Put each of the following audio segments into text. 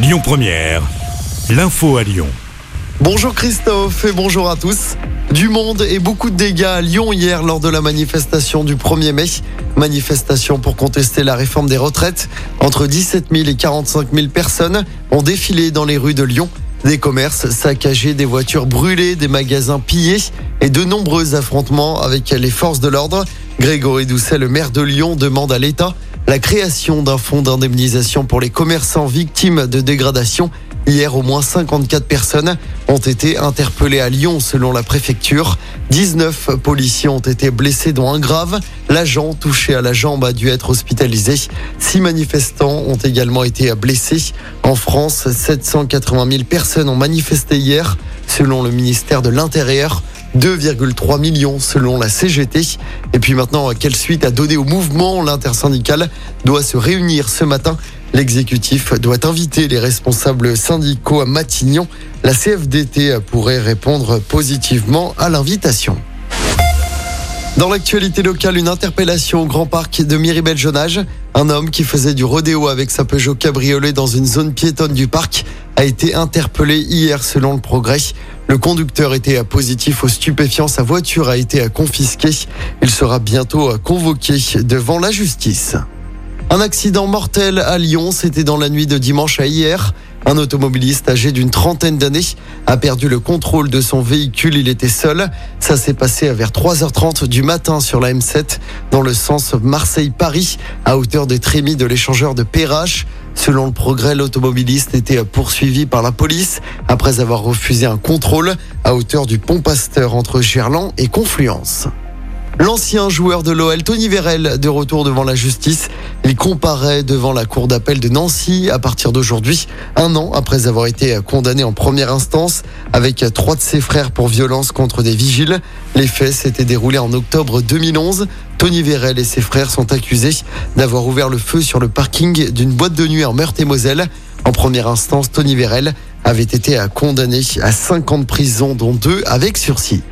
Lyon Première, l'info à Lyon. Bonjour Christophe et bonjour à tous. Du monde et beaucoup de dégâts à Lyon hier lors de la manifestation du 1er mai. Manifestation pour contester la réforme des retraites. Entre 17 000 et 45 000 personnes ont défilé dans les rues de Lyon. Des commerces saccagés, des voitures brûlées, des magasins pillés et de nombreux affrontements avec les forces de l'ordre. Grégory Doucet, le maire de Lyon, demande à l'État la création d'un fonds d'indemnisation pour les commerçants victimes de dégradation. Hier, au moins 54 personnes ont été interpellées à Lyon selon la préfecture. 19 policiers ont été blessés dont un grave. L'agent touché à la jambe a dû être hospitalisé. Six manifestants ont également été blessés. En France, 780 000 personnes ont manifesté hier selon le ministère de l'Intérieur. 2,3 millions selon la CGT. Et puis maintenant, quelle suite à donner au mouvement? L'intersyndical doit se réunir ce matin. L'exécutif doit inviter les responsables syndicaux à Matignon. La CFDT pourrait répondre positivement à l'invitation. Dans l'actualité locale, une interpellation au Grand Parc de Miribel-Jonage. Un homme qui faisait du rodéo avec sa Peugeot cabriolet dans une zone piétonne du parc a été interpellé hier selon le progrès. Le conducteur était positif aux stupéfiants. Sa voiture a été confisquée. Il sera bientôt convoqué devant la justice. Un accident mortel à Lyon, c'était dans la nuit de dimanche à hier. Un automobiliste âgé d'une trentaine d'années a perdu le contrôle de son véhicule. Il était seul. Ça s'est passé vers 3h30 du matin sur la M7 dans le sens Marseille-Paris à hauteur des trémies de l'échangeur de Perrache. Selon le progrès, l'automobiliste était poursuivi par la police après avoir refusé un contrôle à hauteur du pont Pasteur entre Gerland et Confluence. L'ancien joueur de l'OL, Tony Vérel, de retour devant la justice. Il comparaît devant la cour d'appel de Nancy à partir d'aujourd'hui, un an après avoir été condamné en première instance avec trois de ses frères pour violence contre des vigiles. Les faits s'étaient déroulés en octobre 2011. Tony Vérel et ses frères sont accusés d'avoir ouvert le feu sur le parking d'une boîte de nuit en Meurthe-et-Moselle. En première instance, Tony Vérel avait été condamné à 5 ans de prison, dont deux avec sursis.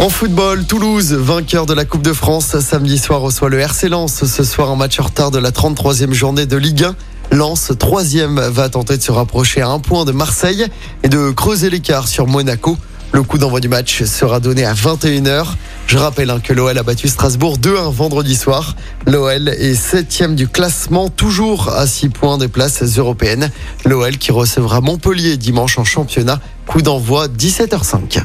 En football, Toulouse, vainqueur de la Coupe de France, samedi soir reçoit le RC Lens. Ce soir, un match en retard de la 33e journée de Ligue 1. Lens, troisième, va tenter de se rapprocher à un point de Marseille et de creuser l'écart sur Monaco. Le coup d'envoi du match sera donné à 21h. Je rappelle hein, que l'OL a battu Strasbourg 2-1 vendredi soir. L'OL est septième du classement, toujours à 6 points des places européennes. L'OL qui recevra Montpellier dimanche en championnat. Coup d'envoi 17h05.